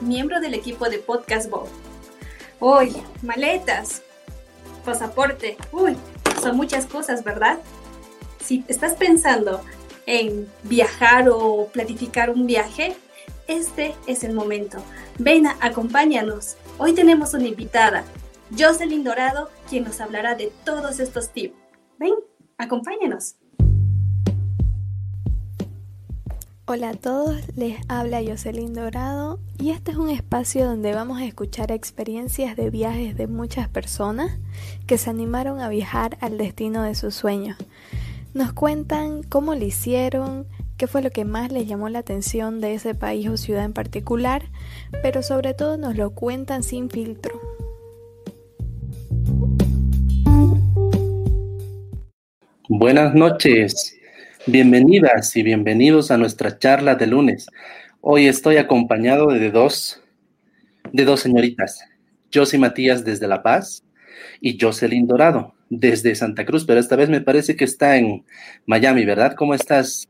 miembro del equipo de Podcast Bob. Uy, maletas, pasaporte, uy, son muchas cosas, ¿verdad? Si estás pensando en viajar o planificar un viaje, este es el momento. Ven, acompáñanos. Hoy tenemos una invitada, Jocelyn Dorado, quien nos hablará de todos estos tips. Ven, acompáñanos. Hola a todos, les habla Jocelyn Dorado y este es un espacio donde vamos a escuchar experiencias de viajes de muchas personas que se animaron a viajar al destino de sus sueños. Nos cuentan cómo lo hicieron, qué fue lo que más les llamó la atención de ese país o ciudad en particular, pero sobre todo nos lo cuentan sin filtro. Buenas noches. Bienvenidas y bienvenidos a nuestra charla de lunes. Hoy estoy acompañado de dos, de dos señoritas, Josie Matías desde La Paz y Jocelyn Dorado desde Santa Cruz, pero esta vez me parece que está en Miami, ¿verdad? ¿Cómo estás?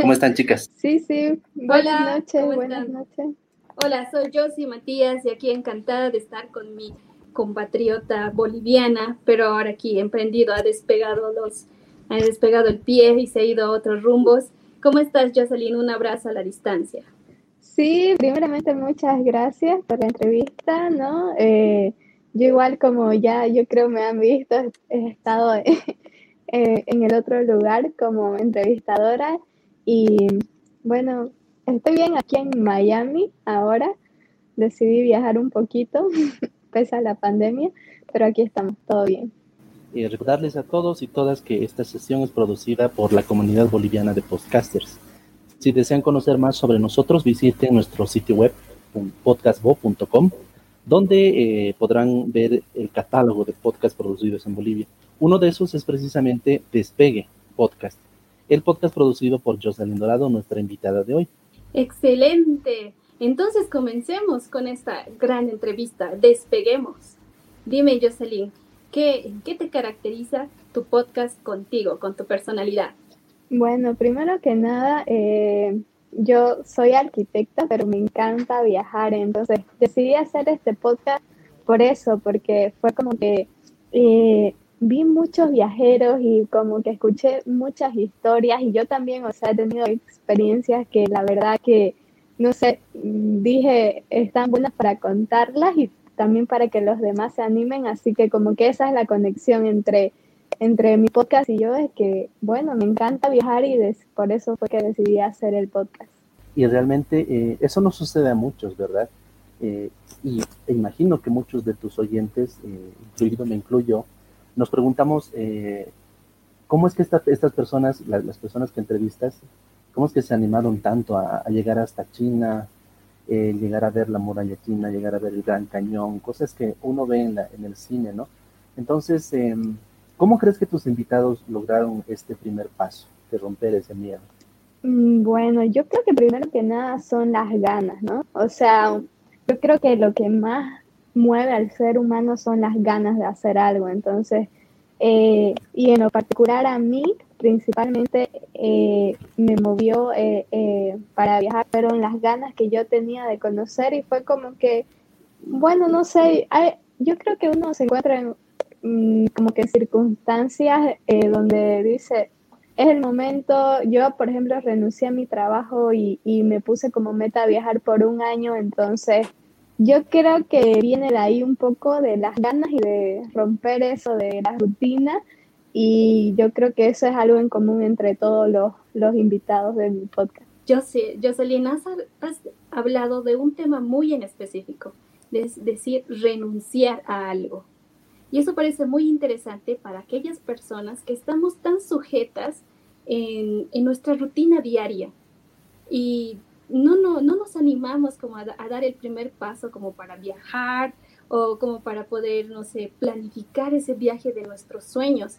¿Cómo están, chicas? Sí, sí. Buenas noches, buenas noches. Hola, soy Josie Matías y aquí encantada de estar con mi compatriota boliviana, pero ahora aquí emprendido, ha despegado los ha despegado el pie y se ha ido a otros rumbos. ¿Cómo estás, Jocelyn? Un abrazo a la distancia. Sí, primeramente muchas gracias por la entrevista, ¿no? Eh, yo igual como ya yo creo me han visto, he estado en el otro lugar como entrevistadora y bueno, estoy bien aquí en Miami ahora. Decidí viajar un poquito, pese a la pandemia, pero aquí estamos, todo bien. Y recordarles a todos y todas que esta sesión es producida por la comunidad boliviana de podcasters. Si desean conocer más sobre nosotros, visiten nuestro sitio web podcastbo.com, donde eh, podrán ver el catálogo de podcasts producidos en Bolivia. Uno de esos es precisamente Despegue Podcast, el podcast producido por Jocelyn Dorado, nuestra invitada de hoy. Excelente. Entonces comencemos con esta gran entrevista. Despeguemos. Dime, Jocelyn, ¿Qué, ¿Qué te caracteriza tu podcast contigo, con tu personalidad? Bueno, primero que nada, eh, yo soy arquitecta, pero me encanta viajar, entonces decidí hacer este podcast por eso, porque fue como que eh, vi muchos viajeros y como que escuché muchas historias y yo también, o sea, he tenido experiencias que la verdad que, no sé, dije, están buenas para contarlas y también para que los demás se animen, así que como que esa es la conexión entre, entre mi podcast y yo, es que, bueno, me encanta viajar y por eso fue que decidí hacer el podcast. Y realmente eh, eso no sucede a muchos, ¿verdad? Eh, y e imagino que muchos de tus oyentes, eh, incluido me incluyo, nos preguntamos, ¿cómo es que estas personas, las personas que entrevistas, cómo es que se animaron tanto a llegar hasta China, llegar a ver la muralla china, llegar a ver el Gran Cañón, cosas que uno ve en, la, en el cine, ¿no? Entonces, em, ¿cómo crees que tus invitados lograron este primer paso de romper ese miedo? Mm, bueno, yo creo que primero que nada son las ganas, ¿no? O sea, yo creo que lo que más mueve al ser humano son las ganas de hacer algo. Entonces, eh, y en lo particular a mí, principalmente eh, me movió eh, eh, para viajar, fueron las ganas que yo tenía de conocer y fue como que, bueno, no sé, yo creo que uno se encuentra en mm, como que circunstancias donde dice, es el momento, yo por ejemplo renuncié a mi trabajo y, y me puse como meta viajar por un año, entonces yo creo que viene de ahí un poco de las ganas y de romper eso de la rutina y yo creo que eso es algo en común entre todos los, los invitados de mi podcast. Yo sé, Jocelyn, has, has hablado de un tema muy en específico, es decir, renunciar a algo. Y eso parece muy interesante para aquellas personas que estamos tan sujetas en, en nuestra rutina diaria y no, no, no nos animamos como a, a, dar el primer paso como para viajar o como para poder, no sé, planificar ese viaje de nuestros sueños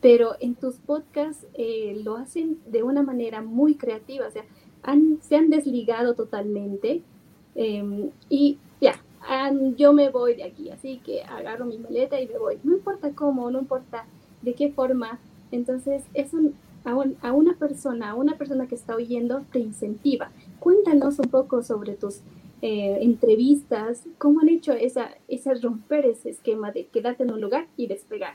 pero en tus podcasts eh, lo hacen de una manera muy creativa, o sea, se han desligado totalmente em, y ya, yo me voy de aquí, así que agarro mi maleta y me voy, no importa cómo, no importa de qué forma, entonces eso a, una persona, a una persona que está oyendo, te incentiva. Cuéntanos un poco sobre tus eh, entrevistas, cómo han hecho esa, esa romper ese esquema de quedarte en un lugar y despegar.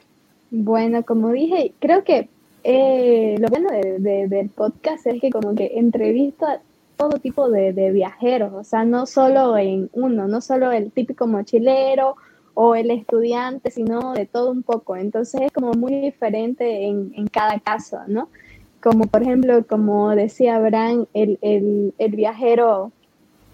Bueno, como dije, creo que eh, lo bueno de, del podcast es que como que entrevisto a todo tipo de, de, viajeros, o sea, no solo en uno, no solo el típico mochilero o el estudiante, sino de todo un poco. Entonces es como muy diferente en, en cada caso, ¿no? Como por ejemplo, como decía Abraham, el, el, el viajero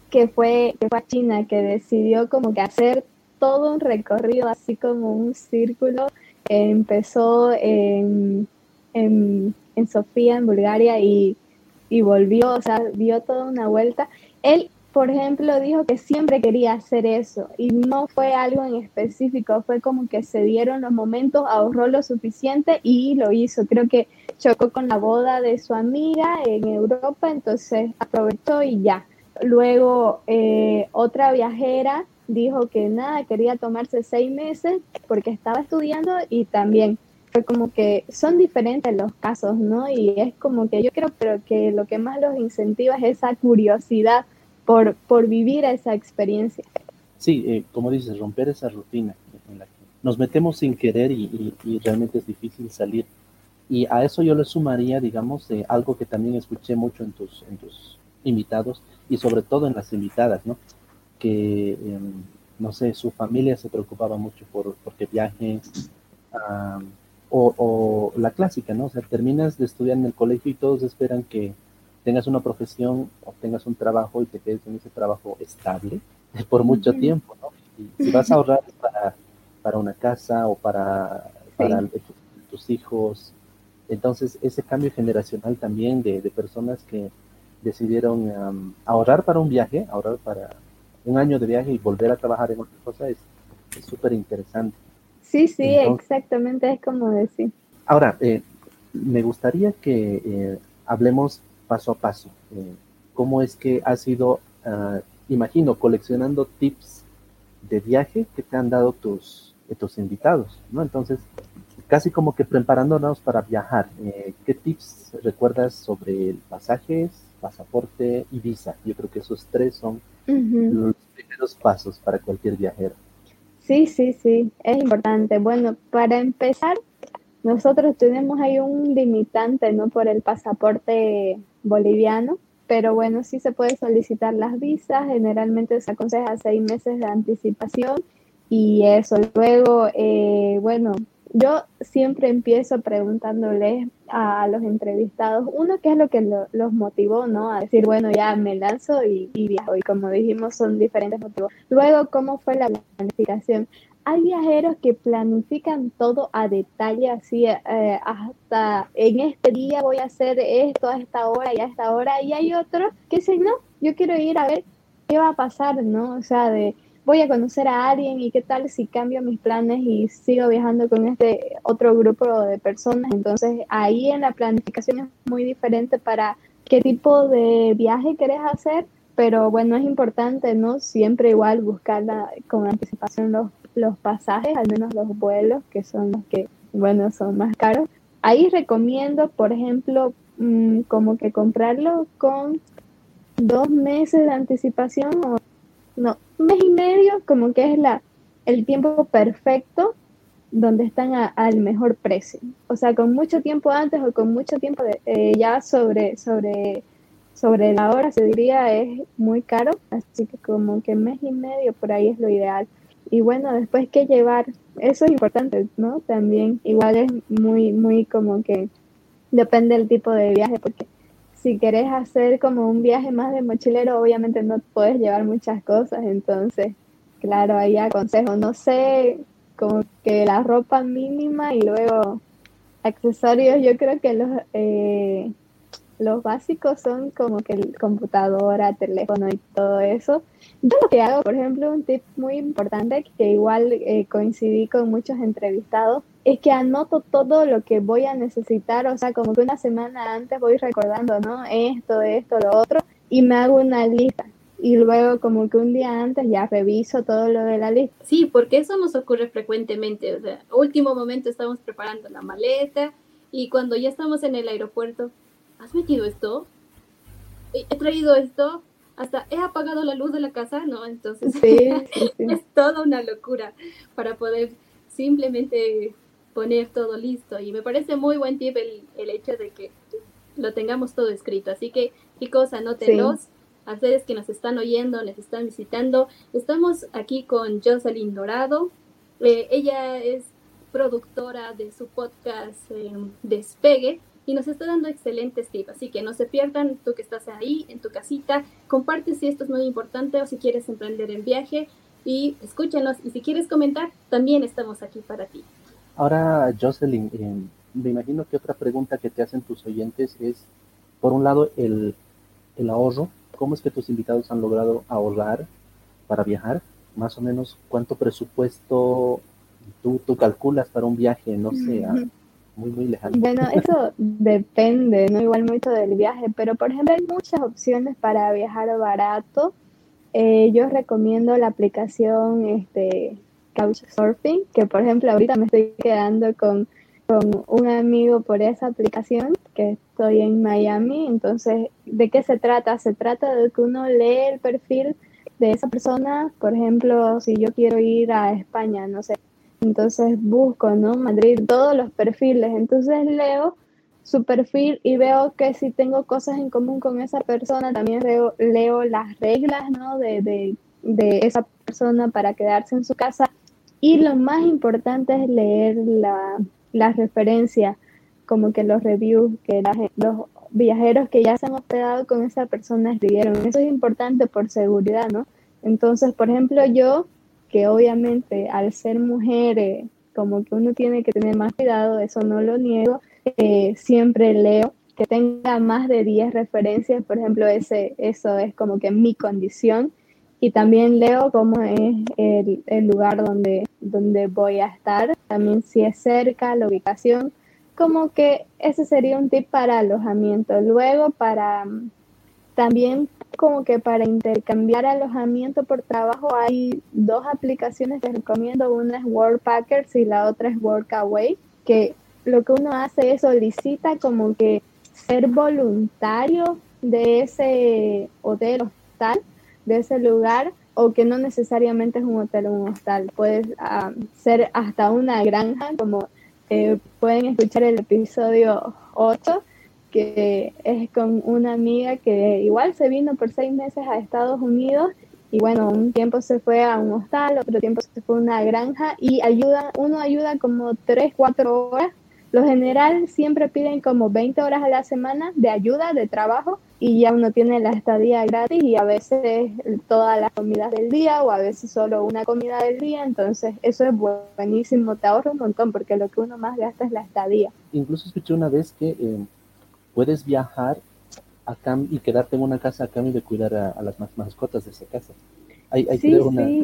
que fue, que fue a China, que decidió como que hacer todo un recorrido, así como un círculo. Empezó en, en, en, Sofía, en Bulgaria, y, y volvió, o sea, dio toda una vuelta. Él por ejemplo, dijo que siempre quería hacer eso y no fue algo en específico, fue como que se dieron los momentos, ahorró lo suficiente y lo hizo. Creo que chocó con la boda de su amiga en Europa, entonces aprovechó y ya. Luego, eh, otra viajera dijo que nada, quería tomarse seis meses porque estaba estudiando y también fue como que son diferentes los casos, ¿no? Y es como que yo creo pero que lo que más los incentiva es esa curiosidad por, por vivir esa experiencia. Sí, eh, como dices, romper esa rutina nos metemos sin querer y, realmente es difícil salir. Y a eso yo le sumaría, digamos, eh, algo que también escuché mucho en tus invitados y sobre todo en las invitadas, ¿no? Que, em, no sé, su familia se preocupaba mucho por porque viaje, o, o, la clásica, ¿no? O sea, terminas de estudiar en el colegio y todos esperan que tengas una profesión o tengas un trabajo y te quedes en ese trabajo estable por mucho tiempo, ¿no? Y si vas a ahorrar para, para una casa o para, para tus hijos, entonces ese cambio generacional también de, de personas que decidieron ahorrar para un viaje, ahorrar para un año de viaje y volver a trabajar en otra cosa es súper interesante. Sí, sí, exactamente, es como decir. Ahora, eh, me gustaría que eh, hablemos paso a paso. Eh, ¿Cómo es que has ido, ah, imagino, coleccionando tips de viaje que te han dado tus, tus invitados, ¿no? Entonces, casi como que preparándonos para viajar. Eh, ¿Qué tips recuerdas sobre pasajes, pasaporte y visa? Yo creo que esos tres son los primeros pasos para cualquier viajero. Sí, sí, sí, es importante. Bueno, para empezar, nosotros tenemos ahí un limitante, ¿no? Por el pasaporte boliviano, pero bueno, sí se puede solicitar las visas, generalmente se aconseja seis meses de anticipación y eso. Luego, eh, bueno, yo siempre empiezo preguntándoles a los entrevistados, uno, ¿qué es lo que los motivó, no? A decir, bueno, ya me lanzo y, viajo. Y como dijimos, son diferentes motivos. Luego, ¿cómo fue la planificación? hay viajeros que planifican todo a detalle, así eh, hasta en este día voy a hacer esto a esta hora y a esta hora, y hay otros que dicen, no, yo quiero ir a ver qué va a pasar, ¿no? O sea, de voy a conocer a alguien y qué tal si cambio mis planes y sigo viajando con este otro grupo de personas. Entonces ahí en la planificación es muy diferente para qué tipo de viaje querés hacer, pero bueno, es importante, ¿no? Siempre igual buscarla con anticipación los los pasajes, al menos los vuelos, que son los que, bueno, son más caros. Ahí recomiendo, por ejemplo, mm, como que comprarlo con dos meses de anticipación o no, un mes y medio, como que es la, el tiempo perfecto donde están al mejor precio. O sea, con mucho tiempo antes o con mucho tiempo de, eh, ya sobre, sobre, sobre la hora, se diría, es muy caro. Así que como que mes y medio por ahí es lo ideal y bueno, después qué llevar, eso es importante, ¿no? También igual es muy, muy como que depende del tipo de viaje, porque si querés hacer como un viaje más de mochilero, obviamente no puedes llevar muchas cosas, entonces, claro, ahí aconsejo, no sé, como que la ropa mínima y luego accesorios, yo creo que los... Eh, los básicos son como que el computadora, teléfono y todo eso. Yo lo que hago, por ejemplo, un tip muy importante que igual eh, coincidí con muchos entrevistados, es que anoto todo lo que voy a necesitar, o sea, como que una semana antes voy recordando, ¿no? Esto, esto, lo otro, y me hago una lista. Y luego como que un día antes ya reviso todo lo de la lista. Sí, porque eso nos ocurre frecuentemente. O sea, último momento estamos preparando la maleta Y cuando ya estamos en el aeropuerto, ¿has metido esto? ¿He traído esto? Hasta he apagado la luz de la casa, ¿no? Entonces es toda una locura para poder simplemente poner todo listo. Y me parece muy buen tip el, el hecho de que lo tengamos todo escrito. Así que, chicos, anótenlos. A ustedes que nos están oyendo, les están visitando. Estamos aquí con Jocelyn Dorado. Eh, ella es productora de su podcast eh, Despegue y nos está dando excelentes tips. Así que no se pierdan, tú que estás ahí en tu casita, comparte si esto es muy importante o si quieres emprender en viaje y escúchanos. Y si quieres comentar, también estamos aquí para ti. Ahora, Jocelyn, eh, me imagino que otra pregunta que te hacen tus oyentes es, por un lado, el, el ahorro. ¿Cómo es que tus invitados han logrado ahorrar para viajar? Más o menos, ¿cuánto presupuesto tú, tú calculas para un viaje, no sé, muy, lejano? Bueno, eso depende, ¿no? Igual mucho del viaje, pero por ejemplo hay muchas opciones para viajar barato. Eh, yo recomiendo la aplicación este, Couchsurfing, que por ejemplo ahorita me estoy quedando con, con un amigo por esa aplicación, que estoy en Miami. Entonces, ¿de qué se trata? Se trata de que uno lee el perfil de esa persona, por ejemplo, si yo quiero ir a España, no sé, entonces busco, ¿no? Madrid, todos los perfiles, entonces leo su perfil y veo que si tengo cosas en común con esa persona, también leo, leo las reglas, ¿no? De, de, de esa persona para quedarse en su casa y lo más importante es leer la, las referencias, como que los reviews que los viajeros que ya se han hospedado con esa persona escribieron. Eso es importante por seguridad, ¿no? Entonces, por ejemplo, yo, que obviamente al ser mujer, eh, como que uno tiene que tener más cuidado, eso no lo niego, eh, siempre leo que tenga más de 10 referencias, por ejemplo, ese, eso es como que mi condición y también leo cómo es el, el, lugar donde, donde voy a estar, también si es cerca, la ubicación, como que ese sería un tip para alojamiento. Luego para también como que para intercambiar alojamiento por trabajo hay dos aplicaciones. Que recomiendo, una es Worldpackers y la otra es Workaway, que lo que uno hace es solicita como que ser voluntario de ese hotel hostal de ese lugar o que no necesariamente es un hotel o un hostal, puede ah, ser hasta una granja, como eh, pueden escuchar el episodio 8, que es con una amiga que igual se vino por seis meses a Estados Unidos y bueno, un tiempo se fue a un hostal, otro tiempo se fue a una granja y ayuda, uno ayuda como tres, cuatro horas. Lo general siempre piden como 20 horas a la semana de ayuda, de trabajo, y ya uno tiene la estadía gratis y a veces todas las comidas del día o a veces solo una comida del día, entonces eso es buenísimo, te ahorra un montón porque lo que uno más gasta es la estadía. Incluso escuché una vez que eh, puedes viajar acá y quedarte en una casa a cambio de cuidar a, las mascotas de esa casa. Hay, hay, sí, sí.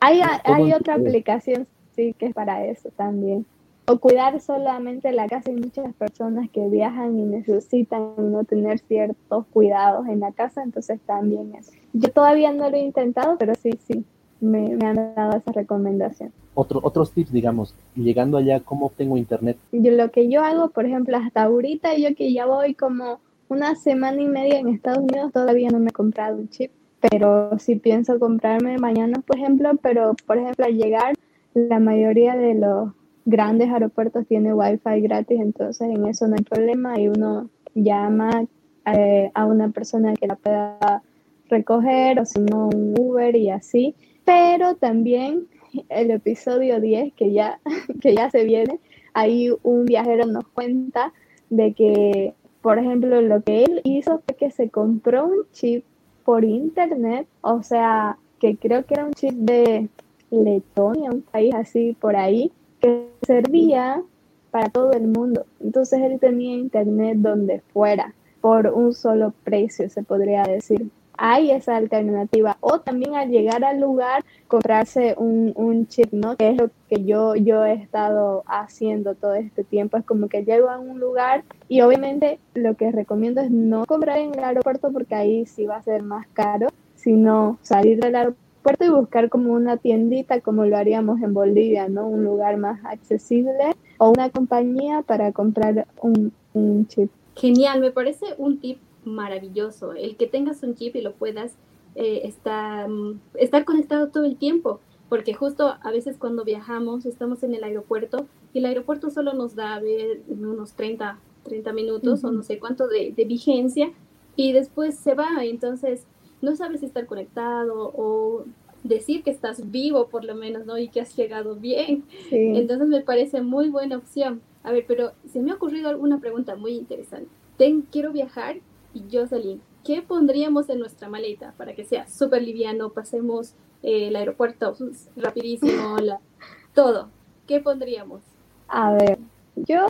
hay, hay otra aplicación sí que es para eso también o cuidar solamente la casa. Hay muchas personas que viajan y necesitan no tener ciertos cuidados en la casa, entonces también es. Yo todavía no lo he intentado, pero sí, sí, me, han dado esa recomendación. Otro, otros tips, digamos, llegando allá, ¿cómo obtengo internet? Yo, lo que yo hago, por ejemplo, hasta ahorita, yo que ya voy como una semana y media en Estados Unidos, todavía no me he comprado un chip, pero si pienso comprarme mañana, por ejemplo, pero por ejemplo, al llegar, la mayoría de los grandes aeropuertos tiene wifi gratis, entonces en eso no hay problema y uno llama eh, a una persona que la pueda recoger o si no un Uber y así. Pero también el episodio 10 que ya, que ya se viene, ahí un viajero nos cuenta de que, por ejemplo, lo que él hizo fue que se compró un chip por internet, o sea, que creo que era un chip de Letonia, un país así por ahí, que servía para todo el mundo. Entonces él tenía internet donde fuera, por un solo precio, se podría decir. Hay esa alternativa. O también al llegar al lugar, comprarse un, un chip, ¿no? Que es lo que yo, yo he estado haciendo todo este tiempo. Es como que llego a un lugar y obviamente lo que recomiendo es no comprar en el aeropuerto porque ahí sí va a ser más caro, sino salir del aeropuerto y buscar como una tiendita como lo haríamos en Bolivia, ¿no? Un lugar más accesible o una compañía para comprar un, un chip. Genial, me parece un tip maravilloso, el que tengas un chip y lo puedas eh, estar, mm, estar conectado todo el tiempo, porque justo a veces cuando viajamos estamos en el aeropuerto y el aeropuerto solo nos da a ver unos 30, 30 minutos o no sé cuánto de, de, vigencia y después se va, entonces no sabes estar conectado o decir que estás vivo por lo menos, ¿no? Y que has llegado bien. Entonces me parece muy buena opción. A ver, pero se me ha ocurrido alguna pregunta muy interesante. Ten, quiero viajar Jocelyn, ¿qué pondríamos en nuestra maleta para que sea súper liviano? Pasemos eh, el aeropuerto rapidísimo, la, todo. ¿Qué pondríamos? A ver, yo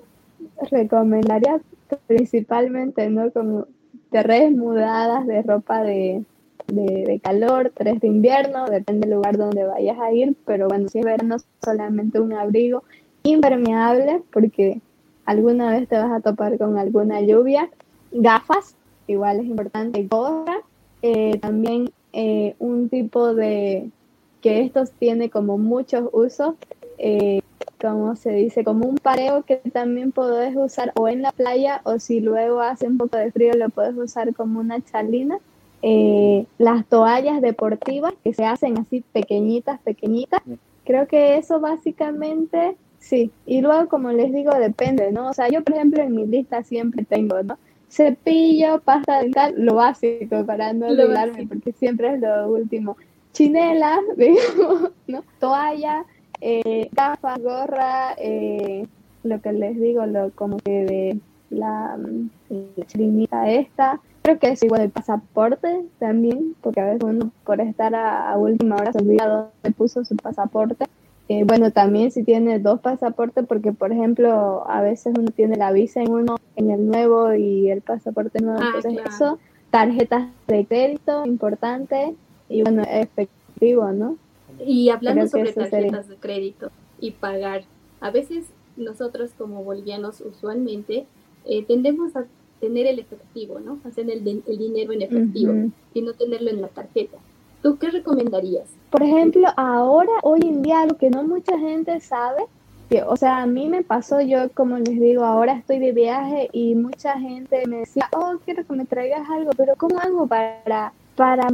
recomendaría principalmente, ¿no? Como tres mudadas de ropa de, de, calor, tres de invierno, depende del lugar donde vayas a ir, pero bueno, si es verano, solamente un abrigo impermeable, porque alguna vez te vas a topar con alguna lluvia, gafas, igual es importante, gorra, eh, también eh, un tipo de, que estos tiene como muchos usos, eh, como se dice, como un pareo que también puedes usar o en la playa o si luego hace un poco de frío lo puedes usar como una chalina. las toallas deportivas que se hacen así pequeñitas, pequeñitas. Creo que eso básicamente, sí. Y luego, como les digo, depende, ¿no? O sea, yo, por ejemplo, en mi lista siempre tengo, ¿no? Cepillo, pasta dental, lo básico para no olvidarme, porque siempre es lo último. Chinelas, ¿no? Toalla, eh, gafas, gorra, eh, lo que les digo, lo como que de la, la esta. Creo que es igual el pasaporte también, porque a veces uno por estar a, a última hora se olvida dónde puso su pasaporte. Eh, bueno, también si tiene dos pasaportes, porque por ejemplo, a veces uno tiene la visa en uno, en el nuevo y el pasaporte nuevo, ah, entonces eso, tarjetas de crédito, importante, y bueno, efectivo, ¿no? Y hablando sobre tarjetas de crédito y pagar, a veces nosotros como bolivianos usualmente eh, tendemos a tener el efectivo, ¿no? Hacer el, el dinero en efectivo y no tenerlo en la tarjeta. ¿Tú qué recomendarías? Por ejemplo, ahora, hoy en día, lo que no mucha gente sabe, que, o sea, a mí me pasó, yo como les digo, ahora estoy de viaje y mucha gente me decía, oh, quiero que me traigas algo, pero ¿cómo hago para, para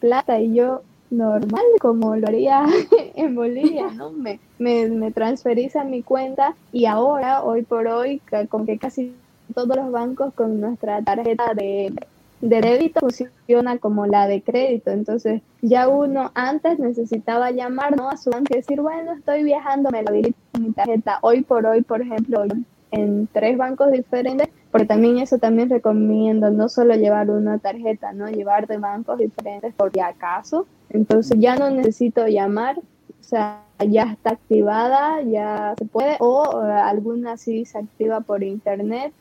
plata? Y yo, normal, como lo haría en Bolivia, ¿no? Me, me, me transferís a mi cuenta y ahora, hoy por hoy, con que casi todos los bancos con nuestra tarjeta de de débito funciona como la de crédito. Entonces, ya uno antes necesitaba llamar ¿no? a su banco y decir, bueno, estoy viajando, me lo habilito mi tarjeta. Hoy por hoy, por ejemplo, en tres bancos diferentes, porque también eso también recomiendo, no solo llevar una tarjeta, ¿no? Llevar de bancos diferentes por si acaso. Entonces, ya no necesito llamar, o sea, ya está activada, ya se puede, o eh, alguna sí se activa por internet.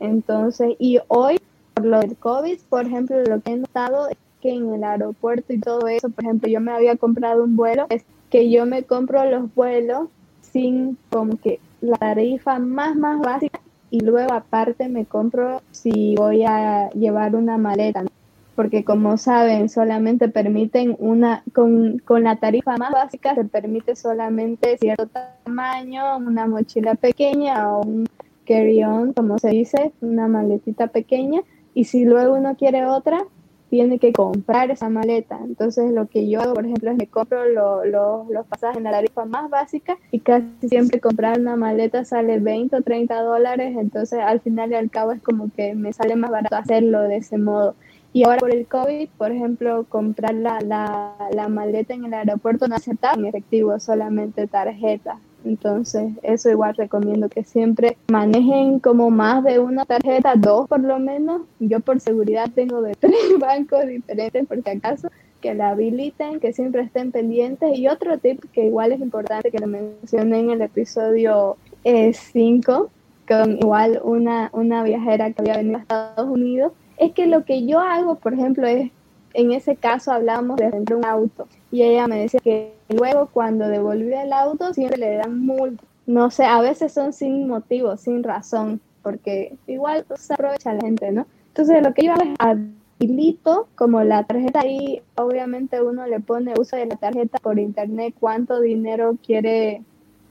Entonces, y hoy por lo del COVID, por ejemplo, lo que he notado es que en el aeropuerto y todo eso, por ejemplo, yo me había comprado un vuelo, es que yo me compro los vuelos sin como que la tarifa más, más básica y luego aparte me compro si voy a llevar una maleta, porque como saben, solamente permiten una, con, con la tarifa más básica se permite solamente cierto tamaño, una mochila pequeña o un carry-on, como se dice, una maletita pequeña, y si luego uno quiere otra, tiene que comprar esa maleta. Entonces lo que yo hago, por ejemplo, es me compro los pasajes en la tarifa más básica y casi siempre comprar una maleta sale 20 o 30 dólares. Entonces al final y al cabo es como que me sale más barato hacerlo de ese modo. Y ahora por el COVID, por ejemplo, comprar la, la, la maleta en el aeropuerto no aceptaba en efectivo, solamente tarjeta. Entonces, eso igual recomiendo que siempre manejen como más de una tarjeta, dos por lo menos. Yo por seguridad tengo de tres bancos diferentes, por si acaso, que la habiliten, que siempre estén pendientes. Y otro tip que igual es importante que lo mencioné en el episodio 5, con igual una, una viajera que había venido a Estados Unidos, es que lo que yo hago, por ejemplo, es, en ese caso hablábamos de rentar un auto y ella me decía que luego cuando devolvió el auto siempre le dan multa. No sé, a veces son sin motivo, sin razón, porque igual se aprovecha la gente, ¿no? Entonces lo que hago es habilito como la tarjeta ahí, obviamente uno le pone uso de la tarjeta por internet, cuánto dinero quiere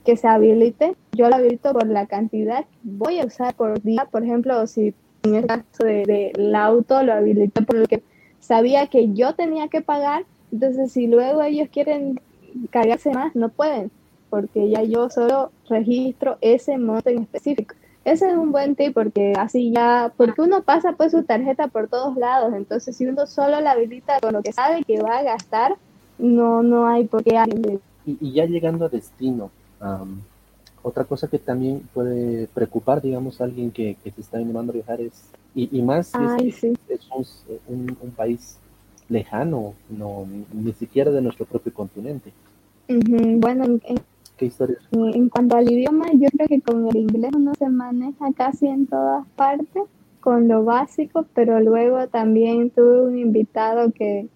que se habilite, yo lo habilito por la cantidad que voy a usar por día. Por ejemplo, si en el caso del de, auto lo habilité por lo que sabía que yo tenía que pagar, entonces si luego ellos quieren cargarse más, no pueden, porque ya yo solo registro ese monto en específico. Ese es un buen tip porque así ya, porque uno pasa pues su tarjeta por todos lados, entonces si uno solo la habilita con lo que sabe que va a gastar, no, no hay por qué alguien... Y, y ya llegando a destino, otra cosa que también puede preocupar, digamos, a alguien que, que se está animando a viajar es, y, más es, un, país lejano, no, ni siquiera de nuestro propio continente. Bueno, en, ¿qué historias? En cuanto al idioma, yo creo que con el inglés uno se maneja casi en todas partes, con lo básico, pero luego también tuve un invitado que,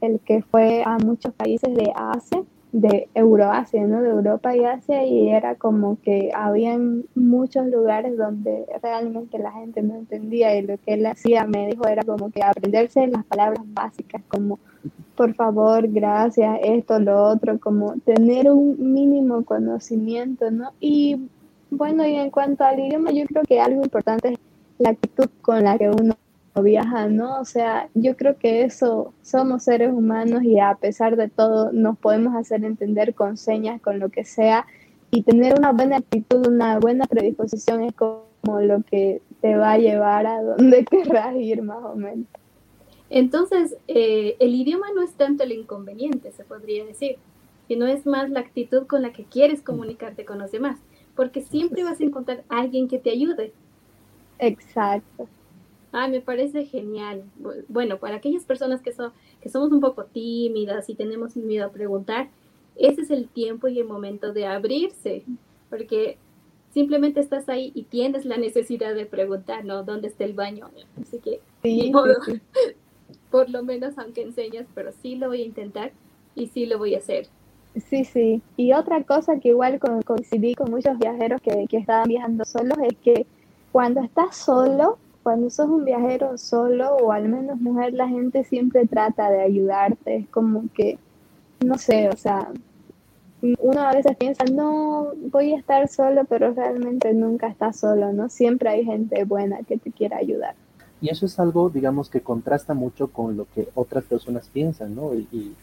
el que fue a muchos países de Asia, de Euroasia, ¿no? De Europa y Asia, y era como que habían muchos lugares donde realmente la gente no entendía y lo que él hacía, me dijo, era como que aprenderse las palabras básicas, como por favor, gracias, esto, lo otro, como tener un mínimo conocimiento, ¿no? Y bueno, y en cuanto al idioma, yo creo que algo importante es la actitud con la que uno viaja, ¿no? O sea, yo creo que eso, somos seres humanos y a pesar de todo nos podemos hacer entender con señas, con lo que sea, y tener una buena actitud, una buena predisposición es como lo que te va a llevar a donde querrás ir más o menos. Entonces, eh, el idioma no es tanto el inconveniente, se podría decir, sino es más la actitud con la que quieres comunicarte con los demás, porque siempre vas a encontrar a alguien que te ayude. Exacto. Ah, me parece genial. Bueno, para aquellas personas que, son, que somos un poco tímidas y tenemos miedo a preguntar, ese es el tiempo y el momento de abrirse, porque simplemente estás ahí y tienes la necesidad de preguntar, ¿no? ¿Dónde está el baño? Así que, sí, por lo menos aunque enseñas, pero sí lo voy a intentar y sí lo voy a hacer. Sí, sí. Y otra cosa que igual coincidí con muchos viajeros que, que estaban viajando solos es que cuando estás solo, cuando sos un viajero solo o al menos mujer, la gente siempre trata de ayudarte. Es como que, no sé, o sea, uno a veces piensa, no, voy a estar solo, pero realmente nunca estás solo, ¿no? Siempre hay gente buena que te quiera ayudar. Y eso es algo, digamos, que contrasta mucho con lo que otras personas piensan, ¿no? Y,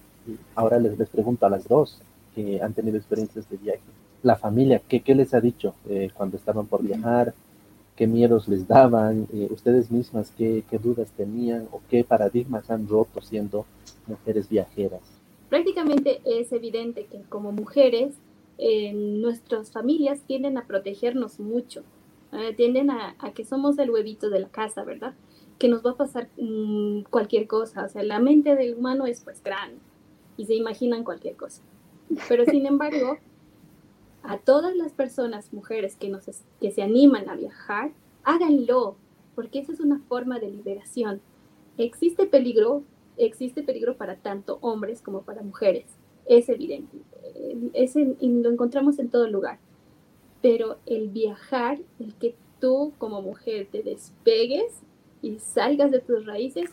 ahora les, les, pregunto a las dos que han tenido experiencias de viaje. La familia, ¿qué, qué les ha dicho eh, cuando estaban por viajar? Qué miedos les daban, eh, ustedes mismas qué, dudas tenían o qué paradigmas han roto siendo mujeres viajeras. Prácticamente es evidente que como mujeres nuestras familias tienden a protegernos mucho, eh, tienden a, que somos el huevito de la casa, ¿verdad? Que nos va a pasar mm, cualquier cosa, o sea, la mente del humano es pues grande y se imaginan cualquier cosa. Pero sin embargo, a todas las personas, mujeres que, se animan a viajar, háganlo, porque esa es una forma de liberación. Existe peligro, existe peligro para tanto hombres como para mujeres, es evidente, es lo encontramos en todo lugar. Pero el viajar, el que tú como mujer te despegues y salgas de tus raíces,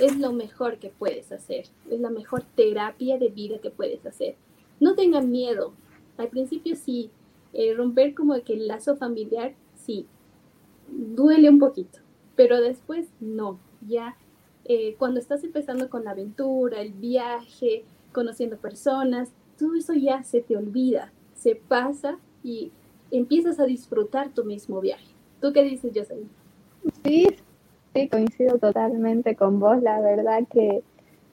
es lo mejor que puedes hacer, es la mejor terapia de vida que puedes hacer. No tengan miedo, al principio sí, eh, romper como que el lazo familiar, sí, duele un poquito, pero después no, ya eh, cuando estás empezando con la aventura, el viaje, conociendo personas, todo eso ya se te olvida, se pasa y empiezas a disfrutar tu mismo viaje. ¿Tú qué dices, Jocelyn? Sí, sí, coincido totalmente con vos, la verdad que,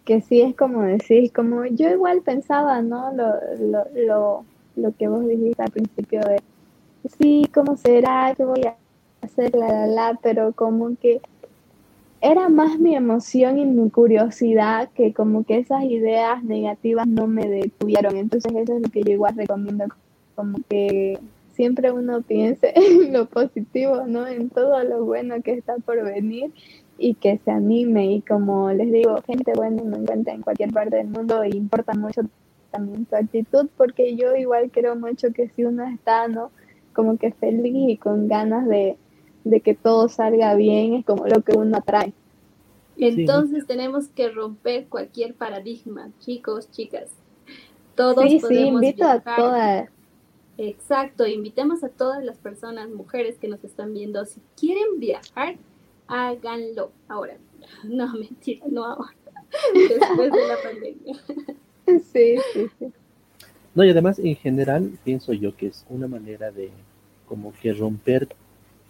que sí es como decís, como yo igual pensaba, ¿no? Lo, lo lo que vos dijiste al principio de, sí, ¿cómo será? ¿Qué voy a hacer? La, la, la, pero como que era más mi emoción y mi curiosidad que como que esas ideas negativas no me detuvieron. Entonces eso es lo que yo igual recomiendo, como que siempre uno piense en lo positivo, ¿no? En todo lo bueno que está por venir y que se anime y como les digo, gente buena me encuentra en cualquier parte del mundo e importa mucho también tu actitud, porque yo igual creo mucho que si uno está, ¿no? Como que feliz y con ganas de, que todo salga bien, es como lo que uno atrae. Entonces tenemos que romper cualquier paradigma, chicos, chicas. Todos sí, sí, invito a todas. Exacto, invitemos a todas las personas, mujeres que nos están viendo, si quieren viajar, háganlo ahora. No, mentira, no ahora, después de la pandemia. Sí, sí, sí. No, y además en general pienso yo que es una manera de como que romper,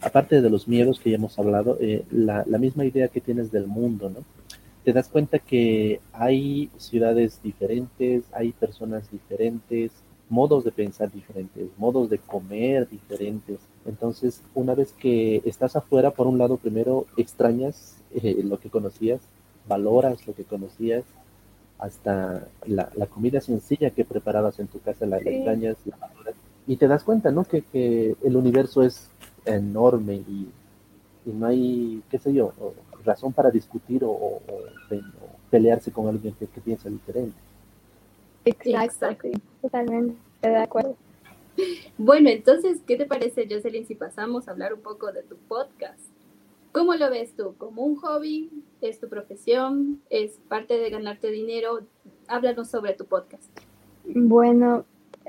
aparte de los miedos que ya hemos hablado, eh, la, la misma idea que tienes del mundo, ¿no? Te das cuenta que hay ciudades diferentes, hay personas diferentes, modos de pensar diferentes, modos de comer diferentes. Entonces, una vez que estás afuera, por un lado, primero extrañas eh, lo que conocías, valoras lo que conocías, hasta la, comida sencilla que preparabas en tu casa, la, extrañas, la valoras, y te das cuenta, ¿no? Que, que el universo es enorme y, y, no hay, qué sé yo, razón para discutir o, pelearse con alguien que piensa diferente. Exacto, totalmente de acuerdo. Bueno, entonces, ¿qué te parece, Jocelyn, si pasamos a hablar un poco de tu podcast? ¿Cómo lo ves tú? ¿Como un hobby? ¿Es tu profesión? ¿Es parte de ganarte dinero? Háblanos sobre tu podcast. Bueno,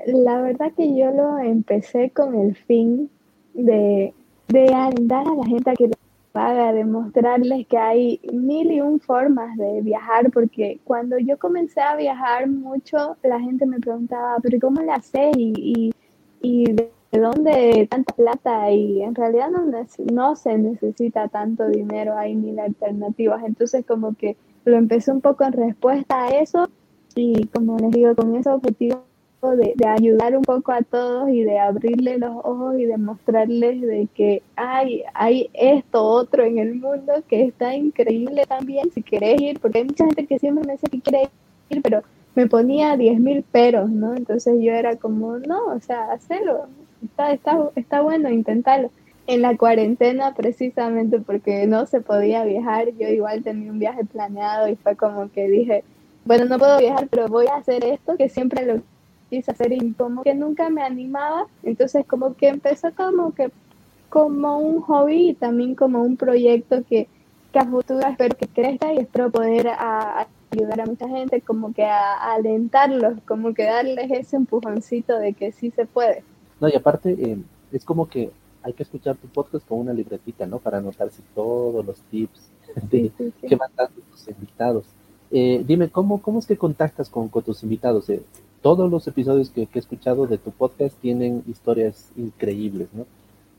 la verdad que yo lo empecé con el fin de, de a la gente a que paga, demostrarles que hay mil y un formas de viajar, porque cuando yo comencé a viajar mucho, la gente me preguntaba, pero ¿cómo le haces? Y, y, de dónde tanta plata? Y en realidad no, no se necesita tanto dinero, hay mil alternativas. Entonces como que lo empecé un poco en respuesta a eso y como les digo, con ese objetivo de, ayudar un poco a todos y de abrirle los ojos y de mostrarles de que hay, hay esto otro en el mundo que está increíble también si querés ir, porque hay mucha gente que siempre me dice que quiere ir, pero me ponía 10 mil peros, ¿no? Entonces yo era como, no, o sea, hacelo, está, está, está bueno, intentarlo. En la cuarentena, precisamente porque no se podía viajar, yo igual tenía un viaje planeado y fue como que dije, bueno, no puedo viajar, pero voy a hacer esto que siempre lo quise hacer y como que nunca me animaba. Entonces como que empezó como que como un hobby y también como un proyecto que, que a futuro espero que crezca y espero poder ayudar a mucha gente, como que a, alentarlos, como que darles ese empujoncito de que sí se puede. No, y aparte eh, es como que hay que escuchar tu podcast con una libretita, ¿no? Para anotarse todos los tips que van dando tus invitados. Eh, dime, ¿cómo, ¿cómo es que contactas con, con tus invitados? Eh, todos los episodios que, he escuchado de tu podcast tienen historias increíbles, ¿no?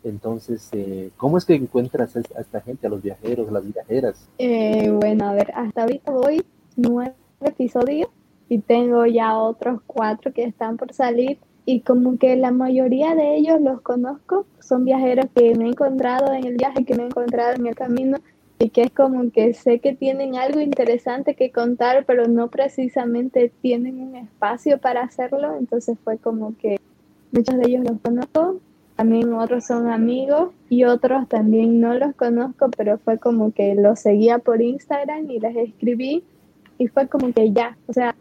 Entonces, eh, ¿cómo es que encuentras a esta gente, a los viajeros, a las viajeras? Eh, bueno, a ver, hasta ahorita voy nueve episodios y tengo ya otros cuatro que están por salir. Y como que la mayoría de ellos los conozco, son viajeros que me he encontrado en el viaje, que me he encontrado en el camino y que es como que sé que tienen algo interesante que contar, pero no precisamente tienen un espacio para hacerlo, entonces fue como que muchos de ellos los conozco, también otros son amigos y otros también no los conozco, pero fue como que los seguía por Instagram y les escribí y fue como que ya, o sea,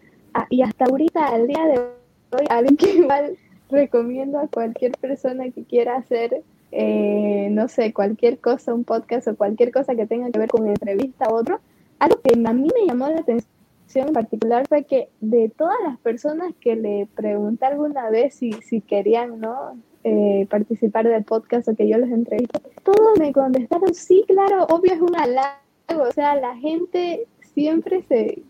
y hasta ahorita, al día de hoy, alguien que igual recomiendo a cualquier persona que quiera hacer eh, no sé, cualquier cosa, un podcast o cualquier cosa que tenga que ver con una entrevista u otro, algo que a mí me llamó la atención en particular fue que de todas las personas que le pregunté alguna vez si, si querían ¿no? Eh, participar del podcast o que yo los entreviste, todos me contestaron, sí, claro, obvio es un halago, o sea, la gente siempre se,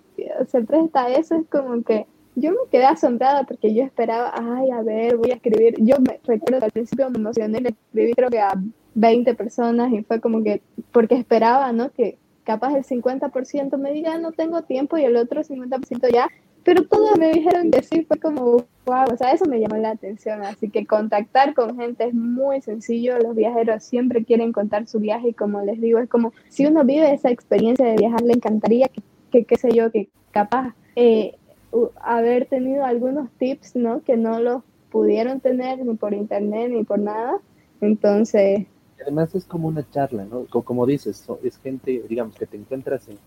se presta a eso, es como que yo me quedé asombrada porque yo esperaba, ay, a ver, voy a escribir. Yo me recuerdo que al principio me emocioné, le escribí creo que a 20 personas y fue como que, porque esperaba, ¿no? Que capaz el 50% me diga, no tengo tiempo y el otro 50% ya. Pero todos me dijeron que sí, fue como, wow, o sea, eso me llamó la atención. Así que contactar con gente es muy sencillo. Los viajeros siempre quieren contar su viaje y como les digo, es como si uno vive esa experiencia de viajar, le encantaría que, que qué sé yo, que capaz eh, haber tenido algunos tips, ¿no? Que no los pudieron tener ni por internet ni por nada. Entonces... Además es como una charla, ¿no? Como, dices, es gente, digamos, que te encuentras en,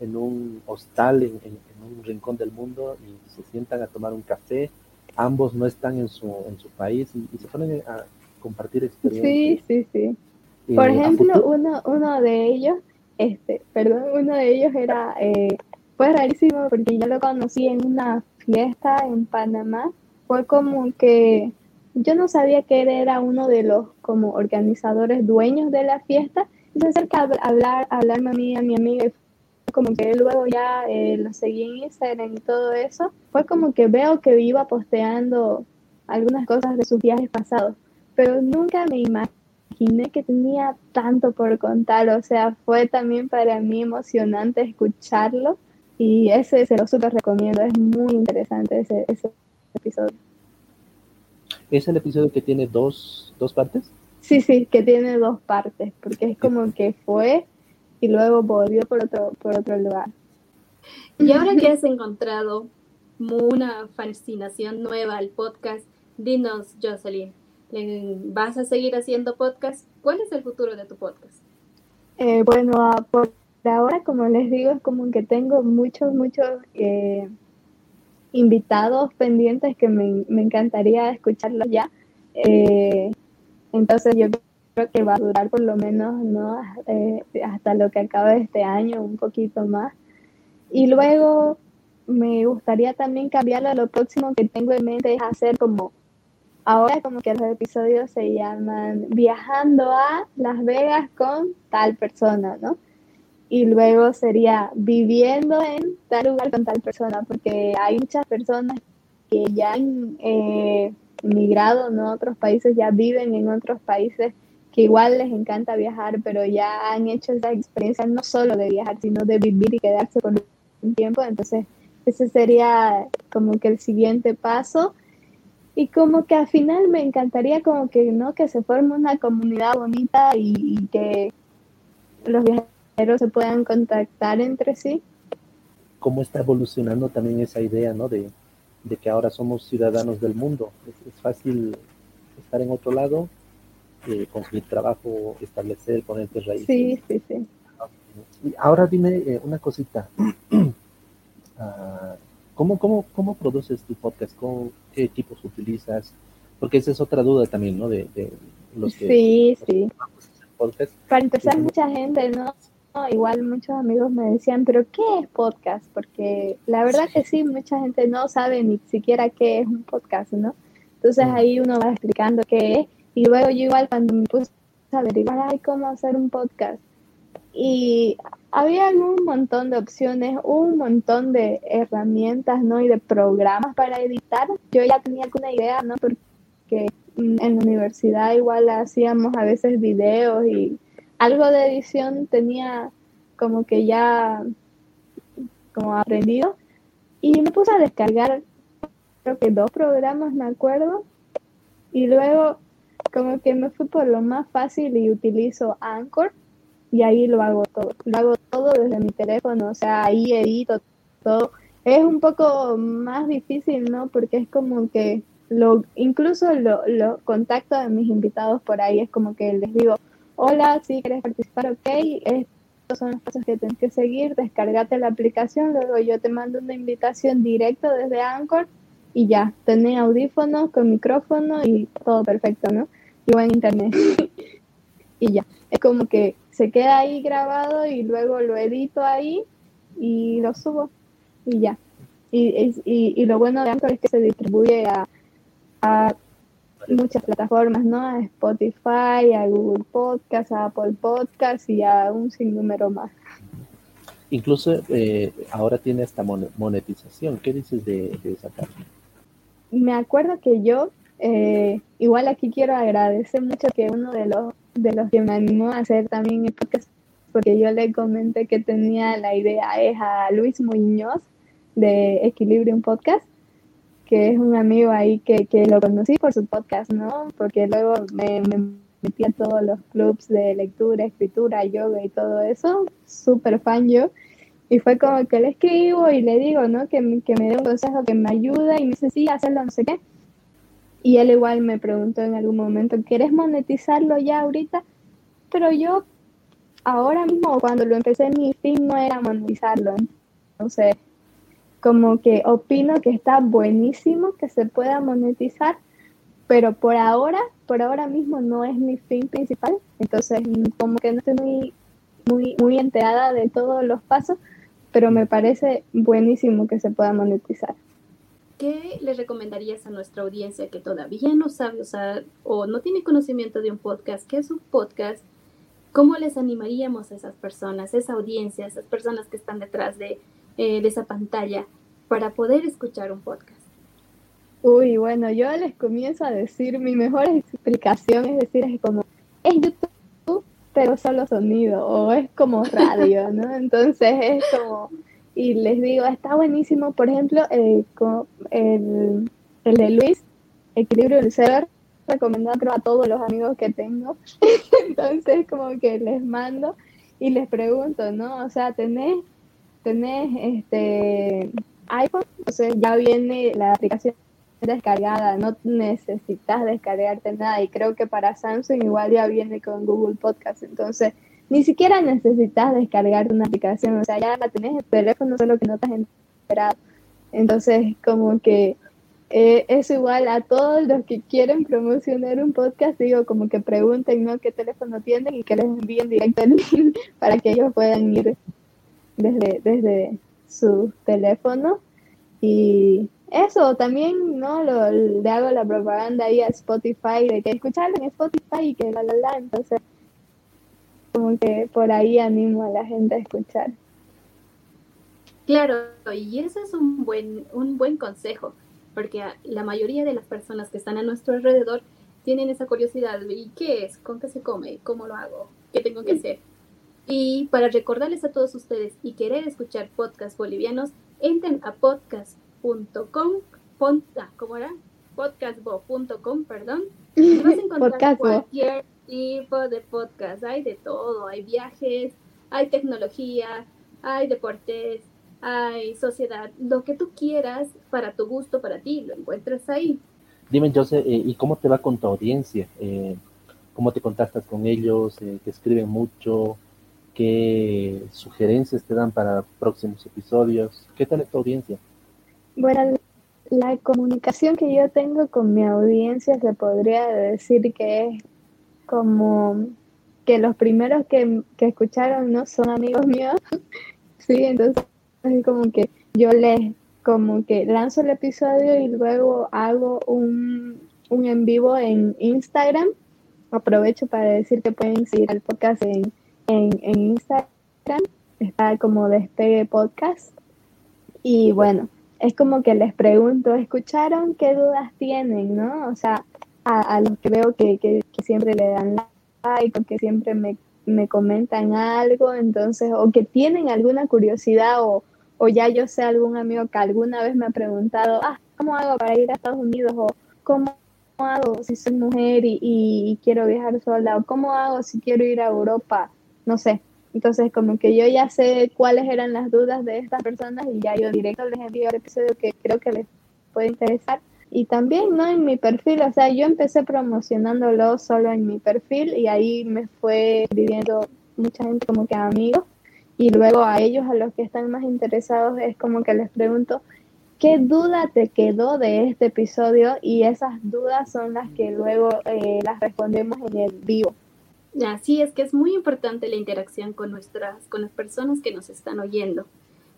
en un hostal, en, un rincón del mundo y se sientan a tomar un café. Ambos no están en su, en su país y, se ponen a compartir experiencias. Sí, sí, sí. Por ejemplo, uno, uno de ellos, este, perdón, uno de ellos era eh, fue rarísimo porque yo lo conocí en una fiesta en Panamá. Fue como que yo no sabía que él era uno de los como organizadores dueños de la fiesta. Y se acerca a hablar, a hablarme a mí, a mi amiga, y como que luego ya eh, lo seguí en Instagram y todo eso. Fue como que veo que iba posteando algunas cosas de sus viajes pasados, pero nunca me imaginé que tenía tanto por contar. O sea, fue también para mí emocionante escucharlo y ese se lo súper recomiendo, es muy interesante ese, ese episodio. ¿Es el episodio que tiene dos, dos partes? Sí, sí, que tiene dos partes, porque es como que fue y luego volvió por otro, por otro lugar. Y ahora que has encontrado una fascinación nueva al podcast, dinos, Jocelyn, ¿vas a seguir haciendo podcast? ¿Cuál es el futuro de tu podcast? Eh, bueno, por ahora, como les digo, es como que tengo muchos, muchos eh, invitados pendientes que me, encantaría escucharlos ya. Eh, entonces yo creo que va a durar por lo menos ¿no? Eh, hasta lo que acabe este año, un poquito más. Y luego me gustaría también cambiarlo. Lo próximo que tengo en mente es hacer como, ahora como que los episodios se llaman Viajando a Las Vegas con tal persona, ¿no? y luego sería viviendo en tal lugar con tal persona, porque hay muchas personas que ya han eh, migrado ¿no? a otros países, ya viven en otros países que igual les encanta viajar, pero ya han hecho esa experiencia no solo de viajar, sino de vivir y quedarse por un tiempo. Entonces, ese sería como que el siguiente paso. Y como que al final me encantaría como que, ¿no? Que se forme una comunidad bonita y, y que los viajeros se puedan contactar entre sí. ¿Cómo está evolucionando también esa idea, ¿no? De, que ahora somos ciudadanos del mundo. Es, fácil estar en otro lado, eh, conseguir trabajo, establecer, ponerte raíces. Sí, sí, sí. Y ahora dime eh, una cosita. Ah, ¿cómo, cómo, cómo, produces tu podcast? ¿Qué equipos utilizas? Porque esa es otra duda también, ¿no? De, los que... Sí, sí. Para empezar, mucha gente, ¿no? igual muchos amigos me decían, pero ¿qué es podcast? Porque la verdad que sí, mucha gente no sabe ni siquiera qué es un podcast, ¿no? Entonces mm. ahí uno va explicando qué es y luego yo igual cuando me puse a averiguar, ay, cómo hacer un podcast. Y había un montón de opciones, un montón de herramientas, ¿no? Y de programas para editar. Yo ya tenía alguna idea, ¿no? Porque en la universidad igual hacíamos a veces videos y algo de edición tenía como que ya como aprendido y me puse a descargar creo que dos programas me acuerdo y luego como que me fui por lo más fácil y utilizo Anchor y ahí lo hago todo lo hago todo desde mi teléfono o sea ahí edito todo es un poco más difícil no porque es como que lo incluso lo, lo contacto a mis invitados por ahí es como que les digo hola, si quieres participar, ok, estos son los pasos que tienes que seguir, descargate la aplicación, luego yo te mando una invitación directo desde Anchor y ya, tenés audífonos con micrófono y todo perfecto, ¿no? Y buen internet. y ya, es como que se queda ahí grabado y luego lo edito ahí y lo subo y ya. Y, y, y lo bueno de Anchor es que se distribuye a, a muchas plataformas, ¿no? A Spotify, a Google Podcast, a Apple Podcast y a un sinnúmero más. Incluso eh, ahora tiene esta monetización. ¿Qué dices de, esa parte? Me acuerdo que yo, eh, igual aquí quiero agradecer mucho que uno de los, de los que me animó a hacer también el podcast, porque yo le comenté que tenía la idea, es a Luis Muñoz de Equilibrium Podcast que es un amigo ahí que, que lo conocí por su podcast, ¿no? Porque luego me, metí a todos los clubs de lectura, escritura, yoga y todo eso, súper fan yo. Y fue como que le escribo y le digo, ¿no? Que, que me dé un consejo, que me ayuda y me dice, sí, hacerlo, no sé qué. Y él igual me preguntó en algún momento, ¿quieres monetizarlo ya ahorita? Pero yo ahora mismo, cuando lo empecé, mi fin no era monetizarlo. Entonces, como que opino que está buenísimo que se pueda monetizar, pero por ahora, por ahora mismo no es mi fin principal, entonces como que no estoy muy, muy, muy enterada de todos los pasos, pero me parece buenísimo que se pueda monetizar. ¿Qué le recomendarías a nuestra audiencia que todavía no sabe usar o no tiene conocimiento de un podcast? ¿Qué es un podcast? ¿Cómo les animaríamos a esas personas, esa audiencia, esas personas que están detrás de, eh, de esa pantalla para poder escuchar un podcast? Uy, bueno, yo les comienzo a decir, mi mejor explicación es decir, es como, es YouTube, pero solo sonido, o es como radio, ¿no? Entonces es como, y les digo, está buenísimo, por ejemplo, el, el, el de Luis, Equilibrio del Ser, recomendado creo a todos los amigos que tengo, entonces como que les mando y les pregunto, ¿no? O sea, tenés, tenés este iPhone, entonces ya viene la aplicación descargada, no necesitas descargarte nada. Y creo que para Samsung igual ya viene con Google Podcast, entonces ni siquiera necesitas descargar una aplicación, o sea, ya la tenés en el teléfono, solo que no has enterado. Entonces, como que eh, es igual a todos los que quieren promocionar un podcast, digo, como que pregunten, ¿no? ¿Qué teléfono tienen? Y que les envíen directo el link para que ellos puedan ir desde, desde su teléfono. Y eso también, ¿no? Lo, le hago la propaganda ahí a Spotify de que escucharlo en Spotify y que la la la. Entonces, como que por ahí animo a la gente a escuchar. Claro, y ese es un buen, un buen consejo, porque la mayoría de las personas que están a nuestro alrededor tienen esa curiosidad ¿y qué es? ¿Con qué se come? ¿Cómo lo hago? ¿Qué tengo que hacer? Y para recordarles a todos ustedes y querer escuchar podcasts bolivianos, entren a podcast.com, ¿cómo era? podcastbo.com, perdón. Y vas a encontrar cualquier tipo de podcast, hay de todo, hay viajes, hay tecnología, hay deportes, hay sociedad, lo que tú quieras para tu gusto, para ti, lo encuentras ahí. Dime, José, eh, ¿y cómo te va con tu audiencia? Eh, ¿Cómo te contactas con ellos? Eh, ¿Te escriben mucho? ¿Qué sugerencias te dan para próximos episodios? ¿Qué tal es tu audiencia? Bueno, la comunicación que yo tengo con mi audiencia se podría decir que es como que los primeros que, escucharon no son amigos míos, sí, entonces es como que yo les como que lanzo el episodio y luego hago un, un en vivo en Instagram. Aprovecho para decir que pueden seguir el podcast en, en, en Instagram. Está como Despegue Podcast. Y bueno, es como que les pregunto, ¿escucharon qué dudas tienen? ¿No? O sea, a, los que veo que, que, siempre le dan like o que siempre me, me, comentan algo, entonces, o que tienen alguna curiosidad o, o ya yo sé algún amigo que alguna vez me ha preguntado, ah, ¿cómo hago para ir a Estados Unidos? O ¿cómo hago si soy mujer y, y, quiero viajar sola? ¿O cómo hago si quiero ir a Europa? No sé. Entonces, como que yo ya sé cuáles eran las dudas de estas personas y ya yo directo les envío el episodio que creo que les puede interesar y también, ¿no? En mi perfil, o sea, yo empecé promocionándolo solo en mi perfil y ahí me fue viviendo mucha gente como que amigos y luego a ellos, a los que están más interesados, es como que les pregunto, ¿qué duda te quedó de este episodio? Y esas dudas son las que luego eh, las respondemos en el vivo. Así es que es muy importante la interacción con nuestras, con las personas que nos están oyendo,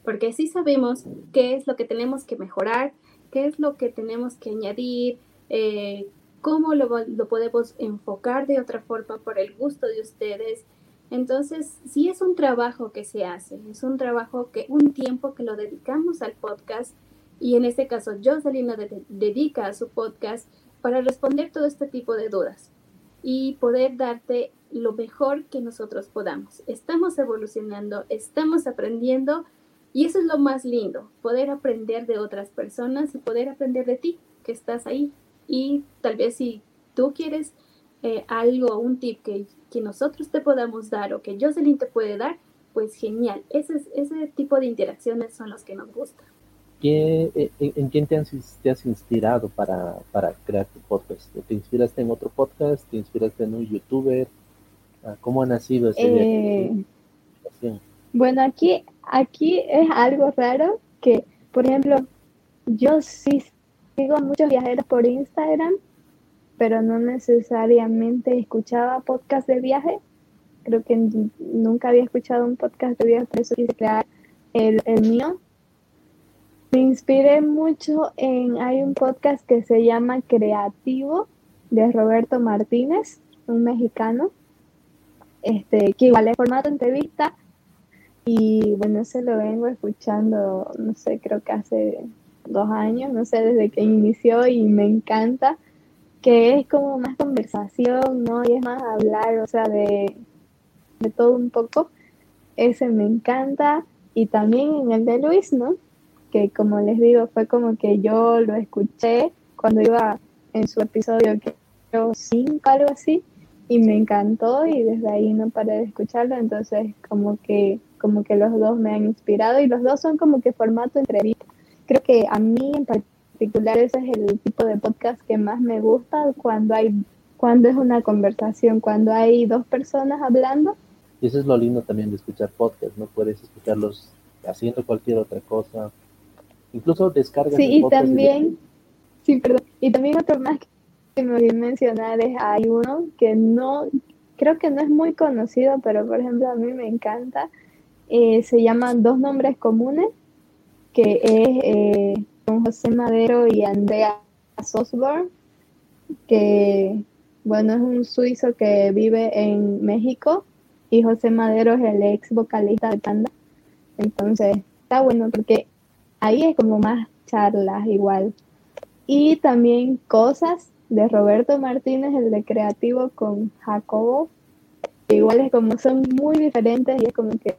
porque así sabemos qué es lo que tenemos que mejorar, qué es lo que tenemos que añadir, eh, cómo lo, podemos enfocar de otra forma por el gusto de ustedes. Entonces, sí es un trabajo que se hace, es un trabajo que un tiempo que lo dedicamos al podcast y en este caso Jocelyn de, dedica a su podcast para responder todo este tipo de dudas y poder darte lo mejor que nosotros podamos. Estamos evolucionando, estamos aprendiendo y eso es lo más lindo, poder aprender de otras personas y poder aprender de ti, que estás ahí. Y tal vez si tú quieres eh, algo, un tip que, que, nosotros te podamos dar o que Jocelyn te puede dar, pues genial. Ese, ese tipo de interacciones son los que nos gustan. ¿Qué, en, quién te has, te has inspirado para, para, crear tu podcast? ¿Te inspiraste en otro podcast? ¿Te inspiraste en un youtuber? Ah, ¿Cómo ha nacido ese eh, Bueno, aquí aquí es algo raro que, por ejemplo, yo sí sigo a muchos viajeros por Instagram, pero no necesariamente escuchaba podcast de viaje. Creo que nunca había escuchado un podcast de viaje, por eso quise crear el, el mío. Me inspiré mucho en, hay un podcast que se llama Creativo de Roberto Martínez, un mexicano, este, que igual es formato entrevista y bueno, se lo vengo escuchando, no sé, creo que hace dos años, no sé, desde que inició y me encanta, que es como más conversación, ¿no? Y es más hablar, o sea, de, de todo un poco. Ese me encanta. Y también en el de Luis, ¿no? Que como les digo, fue como que yo lo escuché cuando iba en su episodio, creo, 5, algo así, y me encantó y desde ahí no paré de escucharlo, entonces como que, como que los dos me han inspirado y los dos son como que formato entrevista. Creo que a mí en particular ese es el tipo de podcast que más me gusta cuando hay cuando es una conversación, cuando hay dos personas hablando y eso es lo lindo también de escuchar podcast, ¿no? Puedes escucharlos haciendo cualquier otra cosa. Incluso descargas. Sí, y también, sí, perdón. Y también otro más que me a mencionar es, hay uno que no, creo que no es muy conocido, pero por ejemplo a mí me encanta. Eh, se llama Dos Nombres Comunes, que es eh, con José Madero y Andrea Sosborn, que, bueno, es un suizo que vive en México y José Madero es el ex vocalista de Panda. Entonces, está bueno porque ahí es como más charlas igual. Y también cosas de Roberto Martínez, el de creativo con Jacobo. Igual es como son muy diferentes y es como que,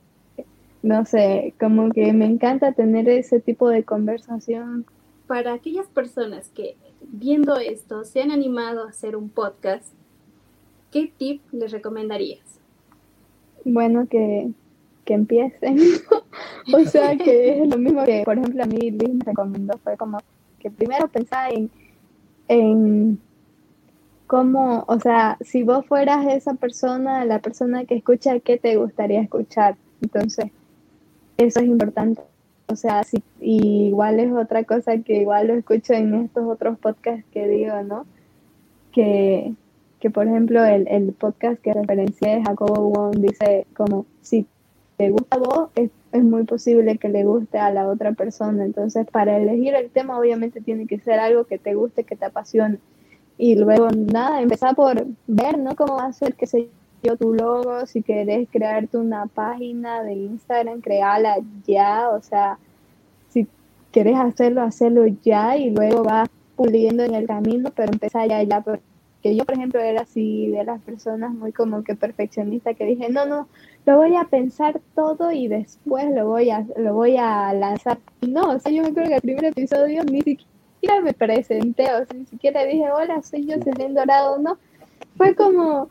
no sé, como que me encanta tener ese tipo de conversación. Para aquellas personas que viendo esto se han animado a hacer un podcast, ¿qué tip les recomendarías? bueno que, que empiecen. o sea que es lo mismo que, por ejemplo, a mí Luis me recomendó, fue como que primero pensar en, en cómo, o sea, si vos fueras esa persona, la persona que escucha, ¿qué te gustaría escuchar? Entonces, eso es importante. O sea, si, igual es otra cosa que igual lo escucho en estos otros podcasts que digo, ¿no? Que que por ejemplo el, el podcast que referencié de Jacobo Wong dice como si te gusta a vos es, es, muy posible que le guste a la otra persona entonces para elegir el tema obviamente tiene que ser algo que te guste que te apasione y luego nada empezar por ver no cómo hacer se yo tu logo si querés crearte una página de Instagram créala ya o sea si querés hacerlo hacerlo ya y luego vas puliendo en el camino pero empezar ya ya que yo, por ejemplo, era así de las personas muy como que perfeccionista que dije, no, no, lo voy a pensar todo y después lo voy a, lo voy a lanzar. No, o sea, yo me acuerdo que el primer episodio ni siquiera me presenté, o sea, ni siquiera dije, hola, soy yo, Selene Dorado, no. Fue como,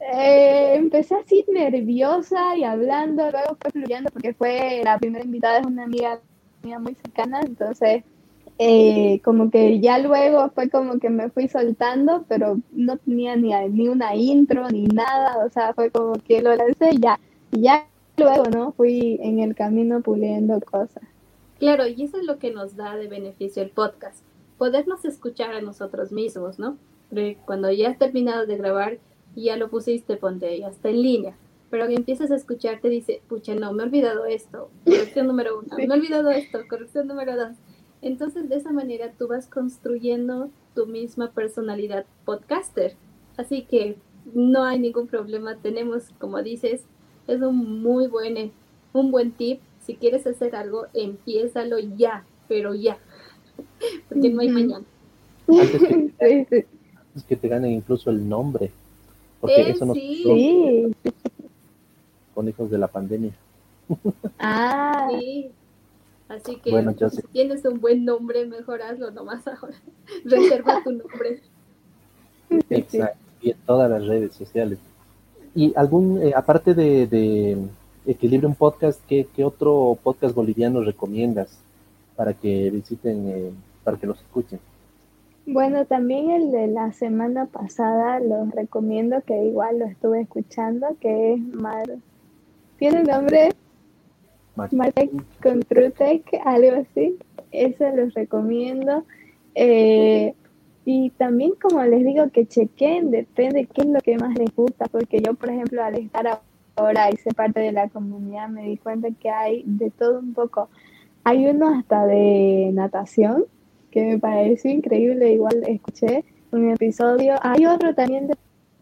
eh, empecé así nerviosa y hablando, luego fue fluyendo porque fue la primera invitada, es una amiga mía muy cercana, entonces eh, como que ya luego fue como que me fui soltando, pero no tenía ni, ni una intro ni nada, o sea, fue como que lo lancé y ya, y ya luego, ¿no? Fui en el camino puliendo cosas. Claro, y eso es lo que nos da de beneficio el podcast, podernos escuchar a nosotros mismos, ¿no? cuando ya has terminado de grabar y ya lo pusiste, ponte, ya está en línea, pero que empiezas a escuchar te dice, pucha, no, me he olvidado esto, corrección número uno, me he olvidado esto, corrección número dos entonces de esa manera tú vas construyendo tu misma personalidad podcaster. Así que no hay ningún problema. Tenemos, como dices, es un muy buen, un buen tip. Si quieres hacer algo, empiézalo ya, pero ya. Porque no hay mañana. Antes que, que te ganen incluso el nombre. Porque eh, eso nos sí. con hijos de la pandemia. Ah, sí. Así que si tienes un buen nombre, mejor hazlo nomás ahora. Reserva tu nombre. Exacto. Y en todas las redes sociales. Y algún, eh, aparte de, de Equilibrium Podcast, ¿qué, otro podcast boliviano recomiendas para que visiten, eh, para que los escuchen? Bueno, también el de la semana pasada los recomiendo, que igual lo estuve escuchando, que es Mar. ¿Tiene nombre? Martech con TrueTech, algo así. Eso los recomiendo. Eh, y también, como les digo, que chequen, depende qué es lo que más les gusta, porque yo, por ejemplo, al estar ahora y ser parte de la comunidad, me di cuenta que hay de todo un poco. hay uno hasta de natación que me pareció increíble, igual escuché un episodio. Hay otro también de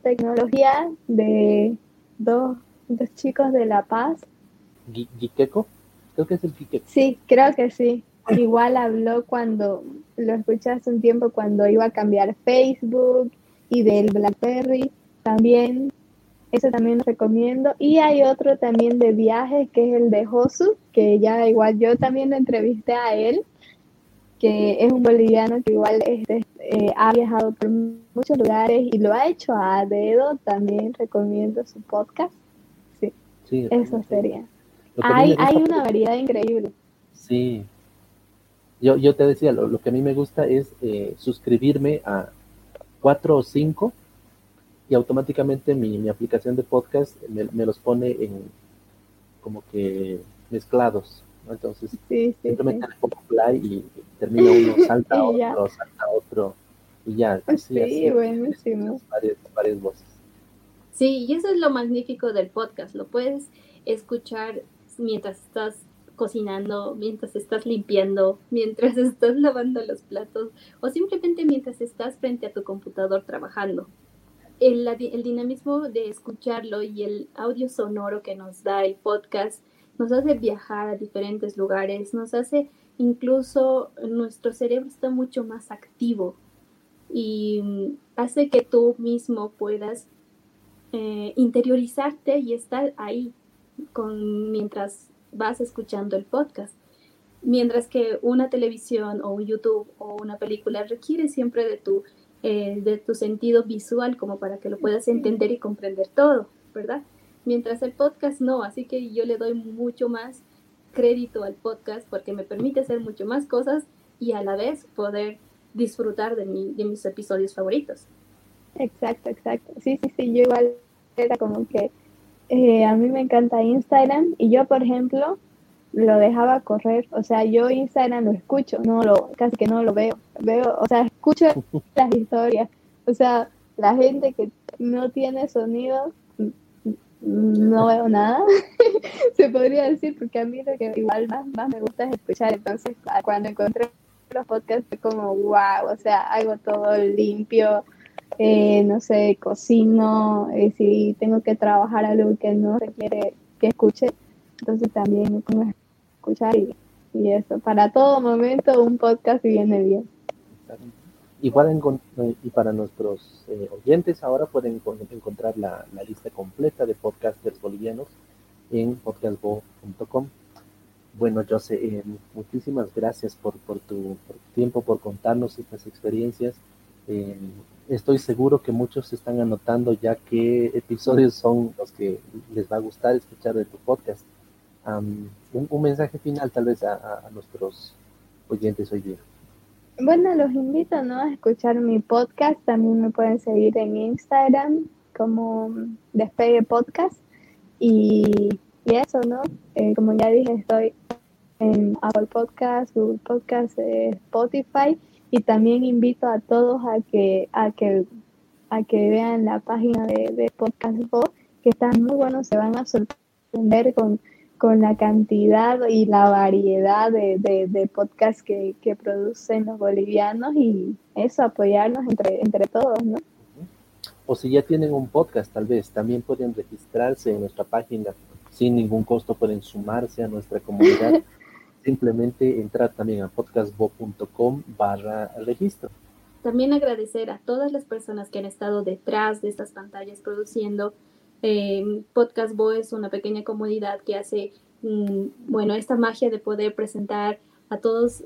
tecnología de dos, dos chicos de La Paz. ¿Giqueco? Creo que es el Giqueco. Sí, creo que sí. Igual habló cuando, lo escuché hace un tiempo cuando iba a cambiar Facebook y del BlackBerry también. Eso también lo recomiendo. Y hay otro también de viajes que es el de Josu, que ya igual yo también lo entrevisté a él que es un boliviano que igual este, eh, ha viajado por muchos lugares y lo ha hecho a dedo, también recomiendo su podcast. Sí, sí eso sería. Hay, hay una variedad increíble. Sí. Yo, yo te decía, lo, que a mí me gusta es eh, suscribirme a cuatro o cinco y automáticamente mi, mi aplicación de podcast me, me los pone en como que mezclados. Entonces, simplemente le pongo play y termina uno, salta otro, salta otro, y ya. Así, sí, buenísimo. Varias, varias voces. Sí, y eso es lo magnífico del podcast. Lo puedes escuchar mientras estás cocinando, mientras estás limpiando, mientras estás lavando los platos o simplemente mientras estás frente a tu computador trabajando. El, el dinamismo de escucharlo y el audio sonoro que nos da el podcast nos hace viajar a diferentes lugares, nos hace incluso nuestro cerebro está mucho más activo y hace que tú mismo puedas eh, interiorizarte y estar ahí con, mientras vas escuchando el podcast. Mientras que una televisión o un YouTube o una película requiere siempre de tu, eh, de tu sentido visual como para que lo puedas entender y comprender todo, ¿verdad? Mientras el podcast no, así que yo le doy mucho más crédito al podcast porque me permite hacer mucho más cosas y a la vez poder disfrutar de, mi, de mis episodios favoritos. Exacto, exacto. Sí, sí, sí, yo igual era como que eh, a mí me encanta Instagram y yo, por ejemplo, lo dejaba correr, o sea, yo Instagram lo escucho, no lo, casi que no lo veo, veo, o sea, escucho las historias, o sea, la gente que no tiene sonido no veo nada, se podría decir, porque a mí lo que igual más, más me gusta es escuchar. Entonces, cuando encontré los podcasts fue como, wow, o sea, hago todo limpio, eh, no sé, cocino, eh, si tengo que trabajar algo que no requiere que escuche, entonces también me pongo a escuchar y eso. Para todo momento un podcast viene bien. Igual y para nuestros eh, oyentes ahora pueden encontrar la, lista completa de podcasters bolivianos en podcastbo.com. Bueno, José, eh, muchísimas gracias por, por, tu, tiempo, por contarnos estas experiencias. Eh, estoy seguro que muchos están anotando ya qué episodios son los que les va a gustar escuchar de tu podcast. un, mensaje final tal vez a nuestros oyentes hoy día. Bueno, los invito ¿no? a escuchar mi podcast. También me pueden seguir en Instagram como Despegue Podcast. Y, eso, ¿no? Eh, como ya dije, estoy en Apple Podcast, Google Podcast, eh, Spotify. Y también invito a todos a que, a que, a que vean la página de, de Podcast que está muy bueno. Se van a sorprender con con la cantidad y la variedad de, de, podcasts que, producen los bolivianos y eso, apoyarnos entre, entre todos, ¿no? O si ya tienen un podcast, tal vez, también pueden registrarse en nuestra página sin ningún costo, pueden sumarse a nuestra comunidad. Simplemente entrar también a podcastbo.com barra registro. También agradecer a todas las personas que han estado detrás de estas pantallas produciendo eh, Podcast Bo es una pequeña comunidad que hace, mm, bueno, esta magia de poder presentar a todos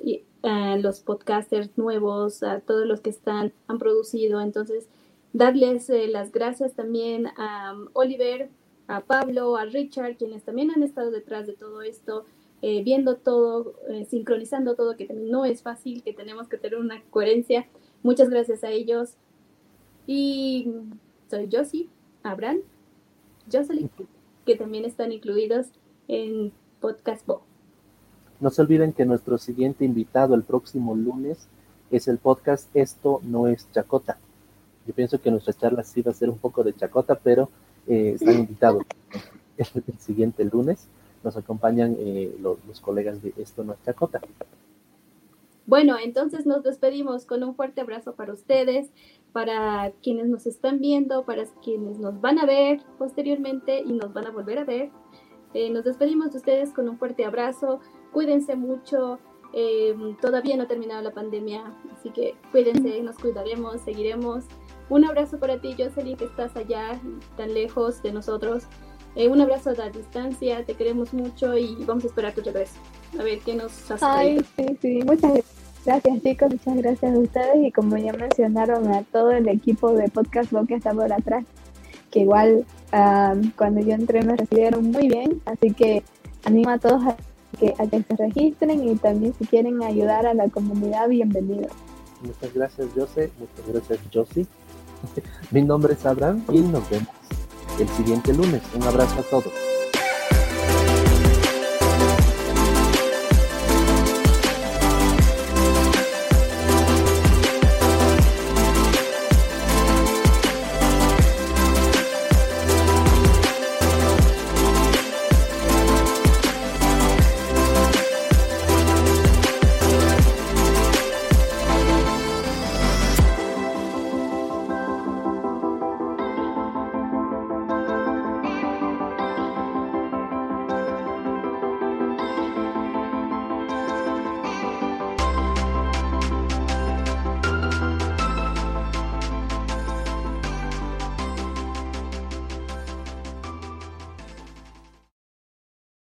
los podcasters nuevos, a todos los que están, han producido. Entonces, darles eh, las gracias también a um, Oliver, a Pablo, a Richard, quienes también han estado detrás de todo esto, eh, viendo todo, eh, sincronizando todo, que no es fácil, que tenemos que tener una coherencia. Muchas gracias a ellos. Y soy Josie, Abraham. Jocelyn, que también están incluidos en Podcast Bo. No se olviden que nuestro siguiente invitado el próximo lunes es el podcast Esto no es Chacota. Yo pienso que nuestra charla sí va a ser un poco de chacota, pero eh, están invitados el, siguiente lunes. nos acompañan eh, los, los, colegas de Esto No es Chacota. Bueno, entonces nos despedimos con un fuerte abrazo para ustedes, para quienes nos están viendo, para quienes nos van a ver posteriormente y nos van a volver a ver. Eh, nos despedimos de ustedes con un fuerte abrazo. Cuídense mucho. Eh, todavía no ha terminado la pandemia, así que cuídense, nos cuidaremos, seguiremos. Un abrazo para ti, Jocelyn, que estás allá, tan lejos de nosotros. Eh, un abrazo a la distancia, te queremos mucho y vamos a esperar tu regreso. A ver qué nos has Ay, sí, sí, muchas gracias chicos, muchas gracias a ustedes y como ya mencionaron a todo el equipo de Podcast Bo que está por atrás, que igual cuando yo entré me recibieron muy bien, así que animo a todos a que, a que se registren y también si quieren ayudar a la comunidad, bienvenidos. Muchas gracias Jose, muchas gracias Josie. Mi nombre es Abraham y nos vemos el siguiente lunes. Un abrazo a todos.